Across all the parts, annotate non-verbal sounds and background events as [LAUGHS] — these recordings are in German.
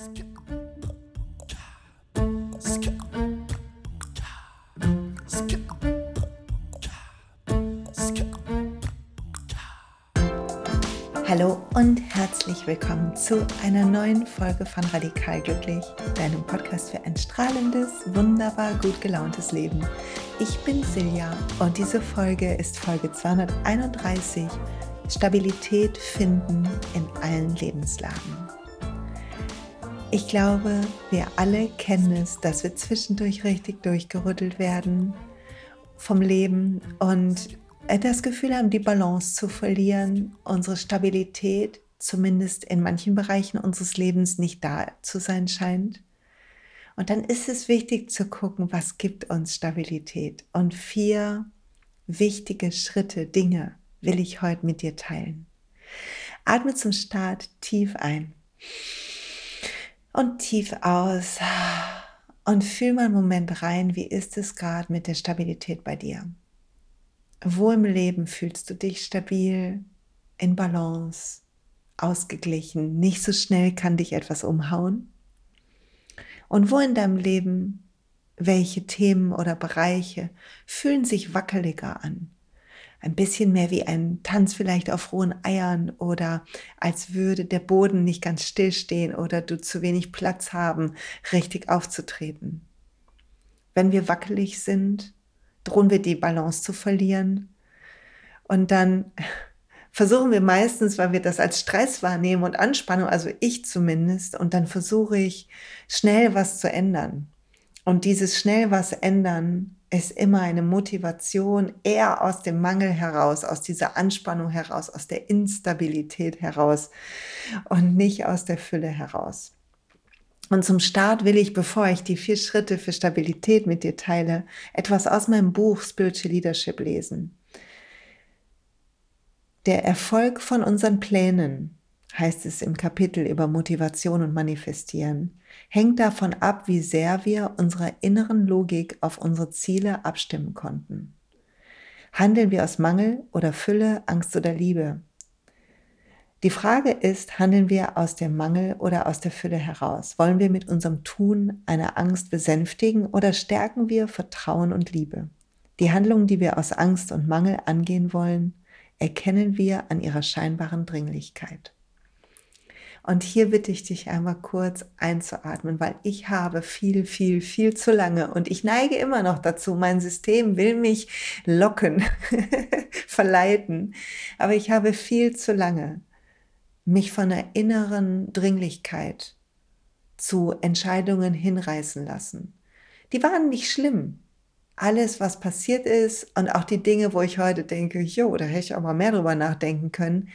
Hallo und herzlich willkommen zu einer neuen Folge von Radikal Glücklich, deinem Podcast für ein strahlendes, wunderbar gut gelauntes Leben. Ich bin Silja und diese Folge ist Folge 231, Stabilität finden in allen Lebenslagen. Ich glaube, wir alle kennen es, dass wir zwischendurch richtig durchgerüttelt werden vom Leben und das Gefühl haben, die Balance zu verlieren, unsere Stabilität zumindest in manchen Bereichen unseres Lebens nicht da zu sein scheint. Und dann ist es wichtig zu gucken, was gibt uns Stabilität. Und vier wichtige Schritte, Dinge will ich heute mit dir teilen. Atme zum Start tief ein und tief aus und fühl mal einen Moment rein, wie ist es gerade mit der Stabilität bei dir. Wo im Leben fühlst du dich stabil, in Balance, ausgeglichen, nicht so schnell kann dich etwas umhauen? Und wo in deinem Leben, welche Themen oder Bereiche fühlen sich wackeliger an? Ein bisschen mehr wie ein Tanz vielleicht auf rohen Eiern oder als würde der Boden nicht ganz still stehen oder du zu wenig Platz haben, richtig aufzutreten. Wenn wir wackelig sind, drohen wir die Balance zu verlieren. Und dann [LAUGHS] versuchen wir meistens, weil wir das als Stress wahrnehmen und Anspannung, also ich zumindest, und dann versuche ich schnell was zu ändern. Und dieses schnell was ändern ist immer eine Motivation eher aus dem Mangel heraus, aus dieser Anspannung heraus, aus der Instabilität heraus und nicht aus der Fülle heraus. Und zum Start will ich, bevor ich die vier Schritte für Stabilität mit dir teile, etwas aus meinem Buch Spiritual Leadership lesen. Der Erfolg von unseren Plänen, heißt es im Kapitel über Motivation und Manifestieren, hängt davon ab, wie sehr wir unserer inneren Logik auf unsere Ziele abstimmen konnten. Handeln wir aus Mangel oder Fülle, Angst oder Liebe? Die Frage ist, handeln wir aus dem Mangel oder aus der Fülle heraus? Wollen wir mit unserem Tun eine Angst besänftigen oder stärken wir Vertrauen und Liebe? Die Handlungen, die wir aus Angst und Mangel angehen wollen, erkennen wir an ihrer scheinbaren Dringlichkeit. Und hier bitte ich dich einmal kurz einzuatmen, weil ich habe viel, viel, viel zu lange und ich neige immer noch dazu. Mein System will mich locken, [LAUGHS] verleiten. Aber ich habe viel zu lange mich von der inneren Dringlichkeit zu Entscheidungen hinreißen lassen. Die waren nicht schlimm. Alles, was passiert ist und auch die Dinge, wo ich heute denke, jo, da hätte ich auch mal mehr drüber nachdenken können,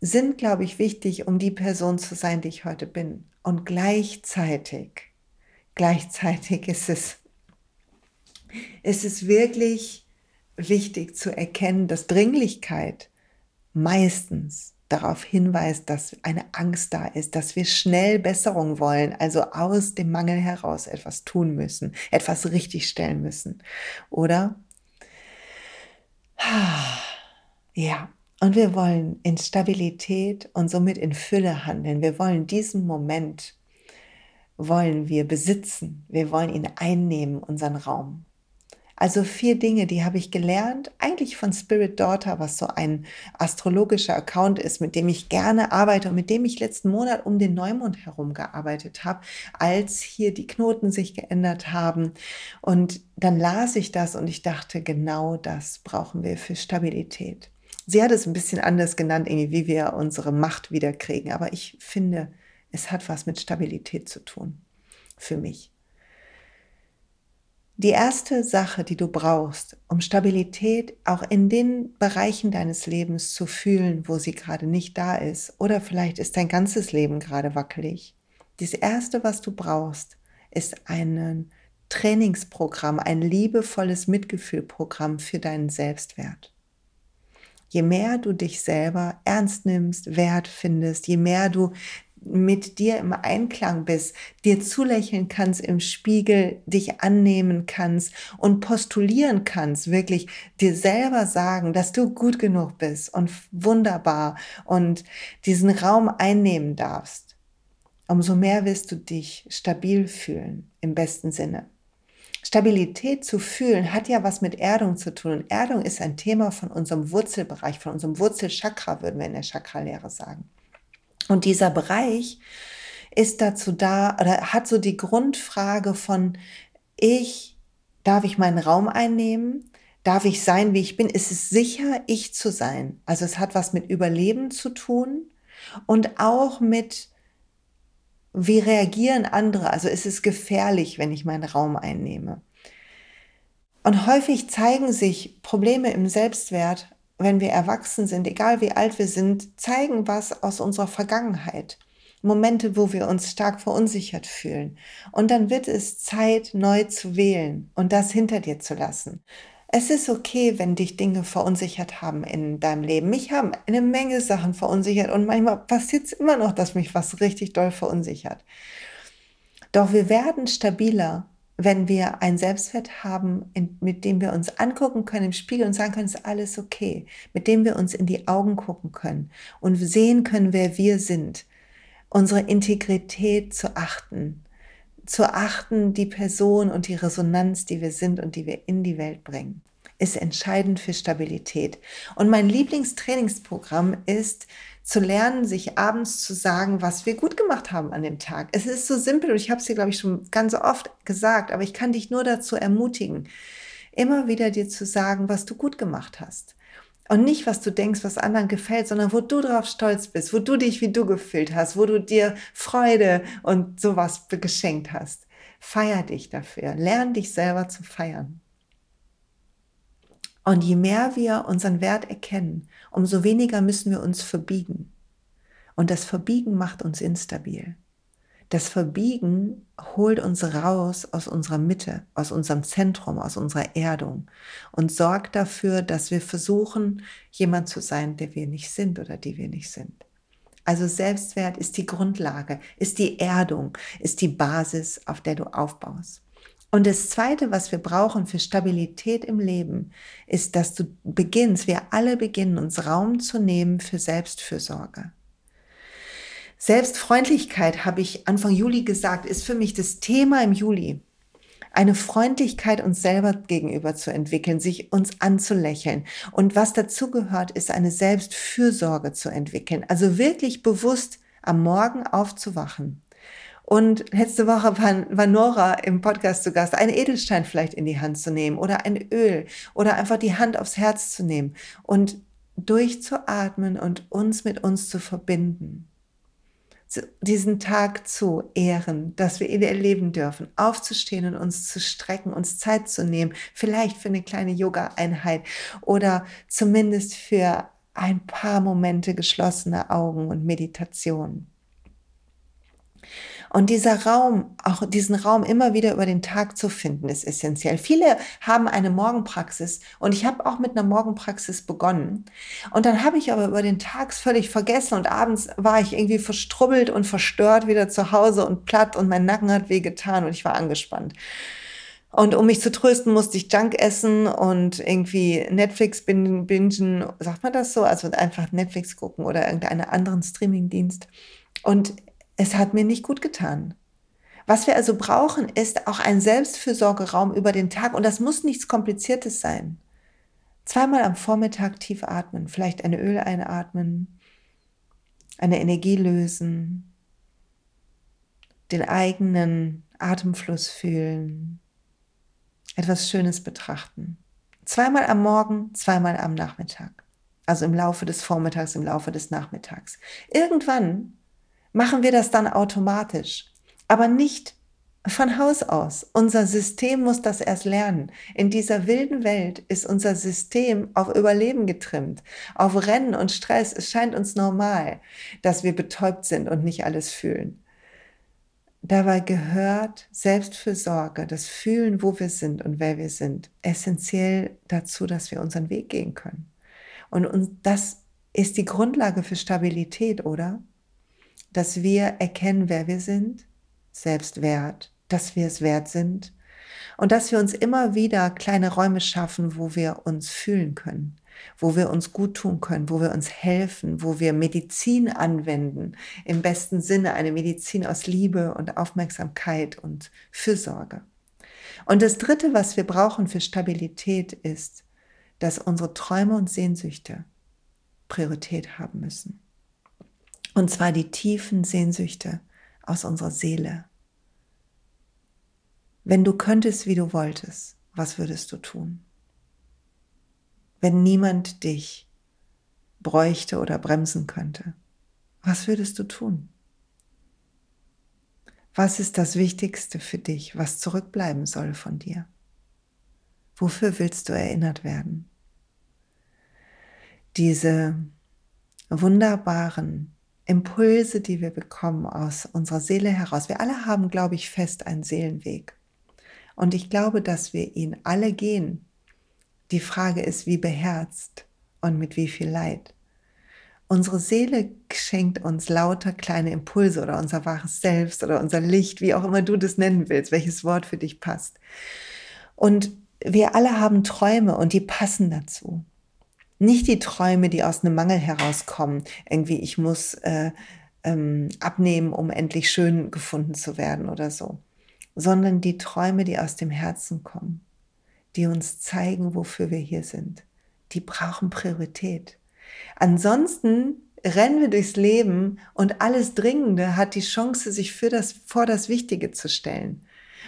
sind, glaube ich, wichtig, um die Person zu sein, die ich heute bin. Und gleichzeitig, gleichzeitig ist es, ist es wirklich wichtig zu erkennen, dass Dringlichkeit meistens darauf hinweist, dass eine Angst da ist, dass wir schnell Besserung wollen, also aus dem Mangel heraus etwas tun müssen, etwas richtigstellen müssen. Oder? Ja, und wir wollen in Stabilität und somit in Fülle handeln. Wir wollen diesen Moment, wollen wir besitzen. Wir wollen ihn einnehmen, unseren Raum. Also vier Dinge, die habe ich gelernt, eigentlich von Spirit Daughter, was so ein astrologischer Account ist, mit dem ich gerne arbeite und mit dem ich letzten Monat um den Neumond herum gearbeitet habe, als hier die Knoten sich geändert haben. Und dann las ich das und ich dachte, genau das brauchen wir für Stabilität. Sie hat es ein bisschen anders genannt, wie wir unsere Macht wiederkriegen, aber ich finde, es hat was mit Stabilität zu tun. Für mich. Die erste Sache, die du brauchst, um Stabilität auch in den Bereichen deines Lebens zu fühlen, wo sie gerade nicht da ist, oder vielleicht ist dein ganzes Leben gerade wackelig. Das erste, was du brauchst, ist ein Trainingsprogramm, ein liebevolles Mitgefühlprogramm für deinen Selbstwert. Je mehr du dich selber ernst nimmst, wert findest, je mehr du mit dir im Einklang bist, dir zulächeln kannst im Spiegel, dich annehmen kannst und postulieren kannst, wirklich dir selber sagen, dass du gut genug bist und wunderbar und diesen Raum einnehmen darfst. umso mehr wirst du dich stabil fühlen, im besten Sinne. Stabilität zu fühlen hat ja was mit Erdung zu tun. Und Erdung ist ein Thema von unserem Wurzelbereich, von unserem Wurzelchakra, würden wir in der Chakralehre sagen. Und dieser Bereich ist dazu da oder hat so die Grundfrage von ich, darf ich meinen Raum einnehmen? Darf ich sein, wie ich bin? Ist es sicher, ich zu sein? Also es hat was mit Überleben zu tun und auch mit wie reagieren andere? Also ist es gefährlich, wenn ich meinen Raum einnehme? Und häufig zeigen sich Probleme im Selbstwert, wenn wir erwachsen sind, egal wie alt wir sind, zeigen was aus unserer Vergangenheit. Momente, wo wir uns stark verunsichert fühlen. Und dann wird es Zeit, neu zu wählen und das hinter dir zu lassen. Es ist okay, wenn dich Dinge verunsichert haben in deinem Leben. Mich haben eine Menge Sachen verunsichert und manchmal passiert es immer noch, dass mich was richtig doll verunsichert. Doch wir werden stabiler, wenn wir ein Selbstwert haben, mit dem wir uns angucken können im Spiegel und sagen können, es ist alles okay, mit dem wir uns in die Augen gucken können und sehen können, wer wir sind, unsere Integrität zu achten, zu achten, die Person und die Resonanz, die wir sind und die wir in die Welt bringen, ist entscheidend für Stabilität. Und mein Lieblingstrainingsprogramm ist zu lernen, sich abends zu sagen, was wir gut gemacht haben an dem Tag. Es ist so simpel und ich habe es dir, glaube ich, schon ganz oft gesagt, aber ich kann dich nur dazu ermutigen, immer wieder dir zu sagen, was du gut gemacht hast. Und nicht, was du denkst, was anderen gefällt, sondern wo du drauf stolz bist, wo du dich wie du gefühlt hast, wo du dir Freude und sowas geschenkt hast. Feier dich dafür. Lern dich selber zu feiern. Und je mehr wir unseren Wert erkennen, umso weniger müssen wir uns verbiegen. Und das Verbiegen macht uns instabil. Das Verbiegen holt uns raus aus unserer Mitte, aus unserem Zentrum, aus unserer Erdung und sorgt dafür, dass wir versuchen, jemand zu sein, der wir nicht sind oder die wir nicht sind. Also Selbstwert ist die Grundlage, ist die Erdung, ist die Basis, auf der du aufbaust. Und das Zweite, was wir brauchen für Stabilität im Leben, ist, dass du beginnst, wir alle beginnen, uns Raum zu nehmen für Selbstfürsorge. Selbstfreundlichkeit, habe ich Anfang Juli gesagt, ist für mich das Thema im Juli. Eine Freundlichkeit uns selber gegenüber zu entwickeln, sich uns anzulächeln. Und was dazu gehört, ist eine Selbstfürsorge zu entwickeln. Also wirklich bewusst am Morgen aufzuwachen. Und letzte Woche war, Nora im Podcast zu Gast, einen Edelstein vielleicht in die Hand zu nehmen oder ein Öl oder einfach die Hand aufs Herz zu nehmen und durchzuatmen und uns mit uns zu verbinden diesen Tag zu ehren, dass wir ihn erleben dürfen, aufzustehen und uns zu strecken, uns Zeit zu nehmen, vielleicht für eine kleine Yoga-Einheit oder zumindest für ein paar Momente geschlossener Augen und Meditation. Und dieser Raum, auch diesen Raum immer wieder über den Tag zu finden, ist essentiell. Viele haben eine Morgenpraxis und ich habe auch mit einer Morgenpraxis begonnen. Und dann habe ich aber über den Tag völlig vergessen und abends war ich irgendwie verstrubbelt und verstört wieder zu Hause und platt und mein Nacken hat wehgetan und ich war angespannt. Und um mich zu trösten, musste ich Junk essen und irgendwie Netflix bingen, sagt man das so? Also einfach Netflix gucken oder irgendeinen anderen Streamingdienst. Und es hat mir nicht gut getan. Was wir also brauchen, ist auch ein Selbstfürsorgeraum über den Tag und das muss nichts Kompliziertes sein. Zweimal am Vormittag tief atmen, vielleicht ein Öl einatmen, eine Energie lösen, den eigenen Atemfluss fühlen, etwas Schönes betrachten. Zweimal am Morgen, zweimal am Nachmittag. Also im Laufe des Vormittags, im Laufe des Nachmittags. Irgendwann machen wir das dann automatisch, aber nicht von Haus aus. Unser System muss das erst lernen. In dieser wilden Welt ist unser System auf Überleben getrimmt, auf Rennen und Stress. Es scheint uns normal, dass wir betäubt sind und nicht alles fühlen. Dabei gehört Selbstfürsorge, das Fühlen, wo wir sind und wer wir sind, essentiell dazu, dass wir unseren Weg gehen können. Und das ist die Grundlage für Stabilität, oder? Dass wir erkennen, wer wir sind, Selbstwert, dass wir es wert sind und dass wir uns immer wieder kleine Räume schaffen, wo wir uns fühlen können, wo wir uns gut tun können, wo wir uns helfen, wo wir Medizin anwenden, im besten Sinne eine Medizin aus Liebe und Aufmerksamkeit und Fürsorge. Und das Dritte, was wir brauchen für Stabilität, ist, dass unsere Träume und Sehnsüchte Priorität haben müssen. Und zwar die tiefen Sehnsüchte aus unserer Seele. Wenn du könntest, wie du wolltest, was würdest du tun? Wenn niemand dich bräuchte oder bremsen könnte, was würdest du tun? Was ist das Wichtigste für dich, was zurückbleiben soll von dir? Wofür willst du erinnert werden? Diese wunderbaren Impulse, die wir bekommen aus unserer Seele heraus. Wir alle haben, glaube ich, fest einen Seelenweg. Und ich glaube, dass wir ihn alle gehen. Die Frage ist, wie beherzt und mit wie viel Leid. Unsere Seele schenkt uns lauter kleine Impulse oder unser wahres Selbst oder unser Licht, wie auch immer du das nennen willst, welches Wort für dich passt. Und wir alle haben Träume und die passen dazu. Nicht die Träume, die aus einem Mangel herauskommen. Irgendwie, ich muss äh, ähm, abnehmen, um endlich schön gefunden zu werden oder so. Sondern die Träume, die aus dem Herzen kommen, die uns zeigen, wofür wir hier sind. Die brauchen Priorität. Ansonsten rennen wir durchs Leben und alles Dringende hat die Chance, sich für das, vor das Wichtige zu stellen.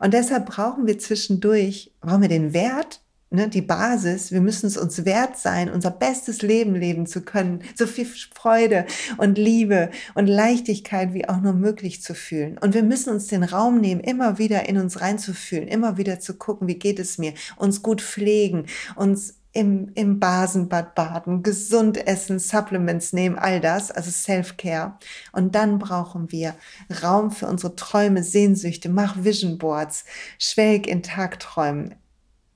Und deshalb brauchen wir zwischendurch, brauchen wir den Wert, ne, die Basis. Wir müssen es uns wert sein, unser bestes Leben leben zu können, so viel Freude und Liebe und Leichtigkeit wie auch nur möglich zu fühlen. Und wir müssen uns den Raum nehmen, immer wieder in uns reinzufühlen, immer wieder zu gucken, wie geht es mir, uns gut pflegen, uns im, im Basenbad baden, gesund essen, Supplements nehmen, all das, also Self-Care. Und dann brauchen wir Raum für unsere Träume, Sehnsüchte, mach Vision Boards, schwelg in Tagträumen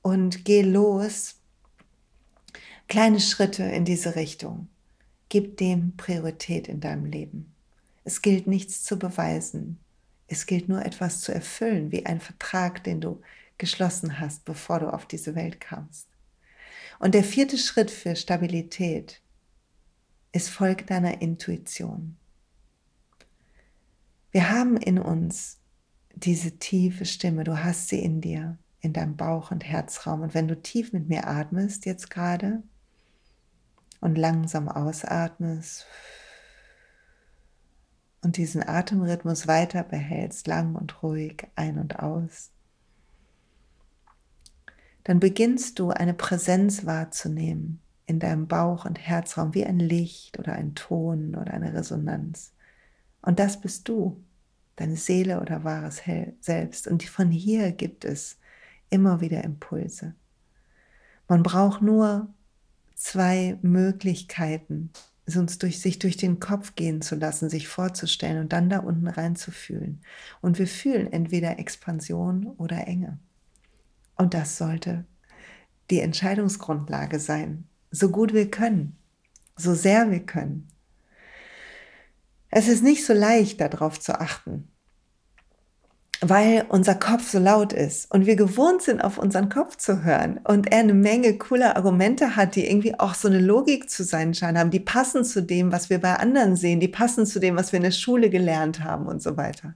und geh los. Kleine Schritte in diese Richtung. Gib dem Priorität in deinem Leben. Es gilt nichts zu beweisen. Es gilt nur etwas zu erfüllen, wie ein Vertrag, den du geschlossen hast, bevor du auf diese Welt kamst. Und der vierte Schritt für Stabilität ist Folg deiner Intuition. Wir haben in uns diese tiefe Stimme, du hast sie in dir, in deinem Bauch- und Herzraum. Und wenn du tief mit mir atmest jetzt gerade und langsam ausatmest und diesen Atemrhythmus weiter behältst, lang und ruhig ein und aus, dann beginnst du eine Präsenz wahrzunehmen in deinem Bauch- und Herzraum wie ein Licht oder ein Ton oder eine Resonanz. Und das bist du, deine Seele oder wahres Selbst. Und von hier gibt es immer wieder Impulse. Man braucht nur zwei Möglichkeiten, uns durch sich durch den Kopf gehen zu lassen, sich vorzustellen und dann da unten reinzufühlen. Und wir fühlen entweder Expansion oder Enge. Und das sollte die Entscheidungsgrundlage sein, so gut wir können, so sehr wir können. Es ist nicht so leicht, darauf zu achten, weil unser Kopf so laut ist und wir gewohnt sind, auf unseren Kopf zu hören und er eine Menge cooler Argumente hat, die irgendwie auch so eine Logik zu sein scheinen haben, die passen zu dem, was wir bei anderen sehen, die passen zu dem, was wir in der Schule gelernt haben und so weiter.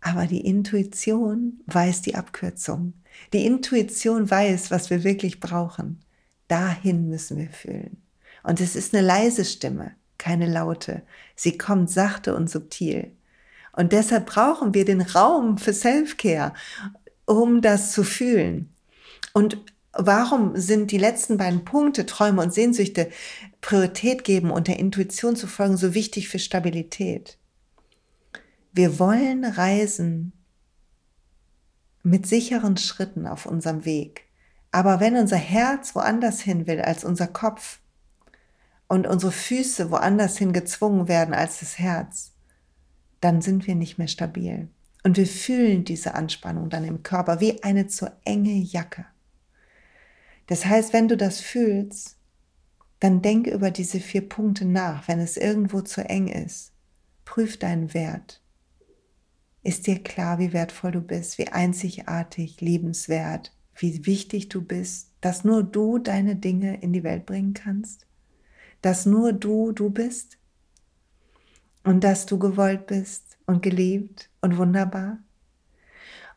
Aber die Intuition weiß die Abkürzung. Die Intuition weiß, was wir wirklich brauchen. Dahin müssen wir fühlen. Und es ist eine leise Stimme, keine laute. Sie kommt sachte und subtil. Und deshalb brauchen wir den Raum für Self-Care, um das zu fühlen. Und warum sind die letzten beiden Punkte, Träume und Sehnsüchte, Priorität geben und der Intuition zu folgen, so wichtig für Stabilität? Wir wollen reisen mit sicheren Schritten auf unserem Weg. Aber wenn unser Herz woanders hin will als unser Kopf und unsere Füße woanders hin gezwungen werden als das Herz, dann sind wir nicht mehr stabil. Und wir fühlen diese Anspannung dann im Körper wie eine zu enge Jacke. Das heißt, wenn du das fühlst, dann denk über diese vier Punkte nach, wenn es irgendwo zu eng ist. Prüf deinen Wert. Ist dir klar, wie wertvoll du bist, wie einzigartig, liebenswert, wie wichtig du bist, dass nur du deine Dinge in die Welt bringen kannst, dass nur du du bist und dass du gewollt bist und geliebt und wunderbar.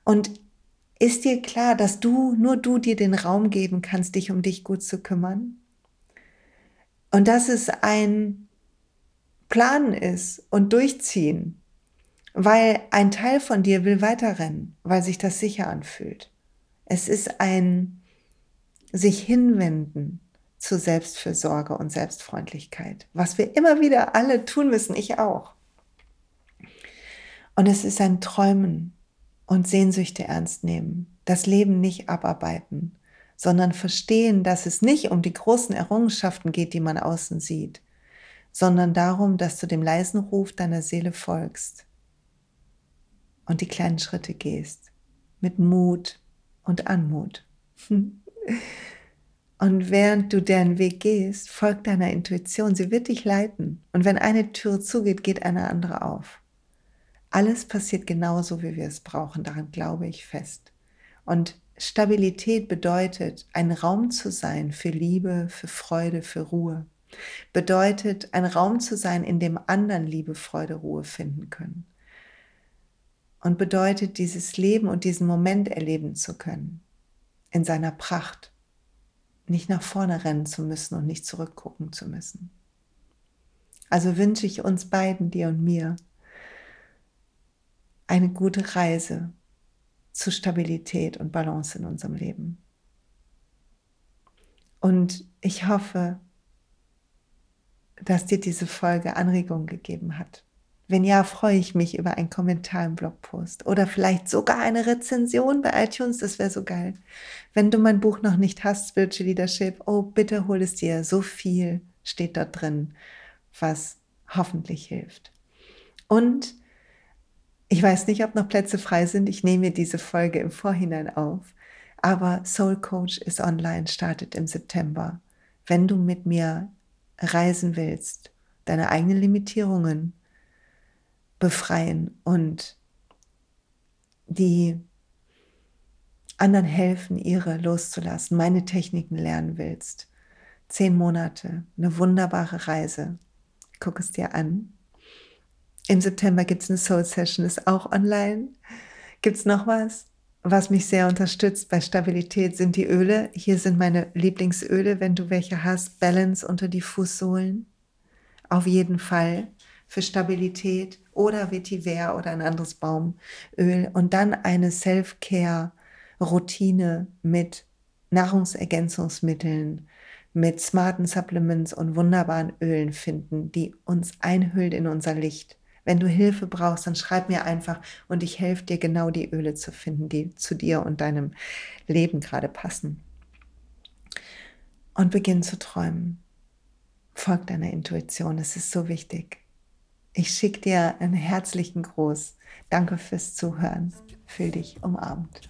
Und ist dir klar, dass du, nur du dir den Raum geben kannst, dich um dich gut zu kümmern? Und dass es ein Plan ist und durchziehen, weil ein Teil von dir will weiterrennen, weil sich das sicher anfühlt. Es ist ein sich hinwenden zu Selbstfürsorge und Selbstfreundlichkeit, was wir immer wieder alle tun müssen, ich auch. Und es ist ein Träumen und Sehnsüchte ernst nehmen, das Leben nicht abarbeiten, sondern verstehen, dass es nicht um die großen Errungenschaften geht, die man außen sieht, sondern darum, dass du dem leisen Ruf deiner Seele folgst und die kleinen Schritte gehst, mit Mut und Anmut. [LAUGHS] Und während du deren Weg gehst, folg deiner Intuition. Sie wird dich leiten. Und wenn eine Tür zugeht, geht eine andere auf. Alles passiert genauso, wie wir es brauchen. Daran glaube ich fest. Und Stabilität bedeutet, ein Raum zu sein für Liebe, für Freude, für Ruhe. Bedeutet, ein Raum zu sein, in dem anderen Liebe, Freude, Ruhe finden können. Und bedeutet, dieses Leben und diesen Moment erleben zu können. In seiner Pracht. Nicht nach vorne rennen zu müssen und nicht zurückgucken zu müssen. Also wünsche ich uns beiden, dir und mir, eine gute Reise zu Stabilität und Balance in unserem Leben. Und ich hoffe, dass dir diese Folge Anregung gegeben hat. Wenn ja, freue ich mich über einen Kommentar im Blogpost oder vielleicht sogar eine Rezension bei iTunes, das wäre so geil. Wenn du mein Buch noch nicht hast, Spiritual Leadership, oh, bitte hol es dir. So viel steht dort drin, was hoffentlich hilft. Und ich weiß nicht, ob noch Plätze frei sind. Ich nehme diese Folge im Vorhinein auf. Aber Soul Coach ist online, startet im September. Wenn du mit mir reisen willst, deine eigenen Limitierungen befreien und die anderen helfen, ihre loszulassen, meine Techniken lernen willst. Zehn Monate, eine wunderbare Reise. Guck es dir an. Im September gibt es eine Soul Session, ist auch online. Gibt es noch was? Was mich sehr unterstützt bei Stabilität sind die Öle. Hier sind meine Lieblingsöle, wenn du welche hast. Balance unter die Fußsohlen. Auf jeden Fall für Stabilität oder Vetiver oder ein anderes Baumöl. Und dann eine Self-Care-Routine mit Nahrungsergänzungsmitteln, mit smarten Supplements und wunderbaren Ölen finden, die uns einhüllt in unser Licht. Wenn du Hilfe brauchst, dann schreib mir einfach und ich helfe dir genau die Öle zu finden, die zu dir und deinem Leben gerade passen. Und beginn zu träumen. Folg deiner Intuition, es ist so wichtig. Ich schicke dir einen herzlichen Gruß. Danke fürs Zuhören. Fühl dich umarmt.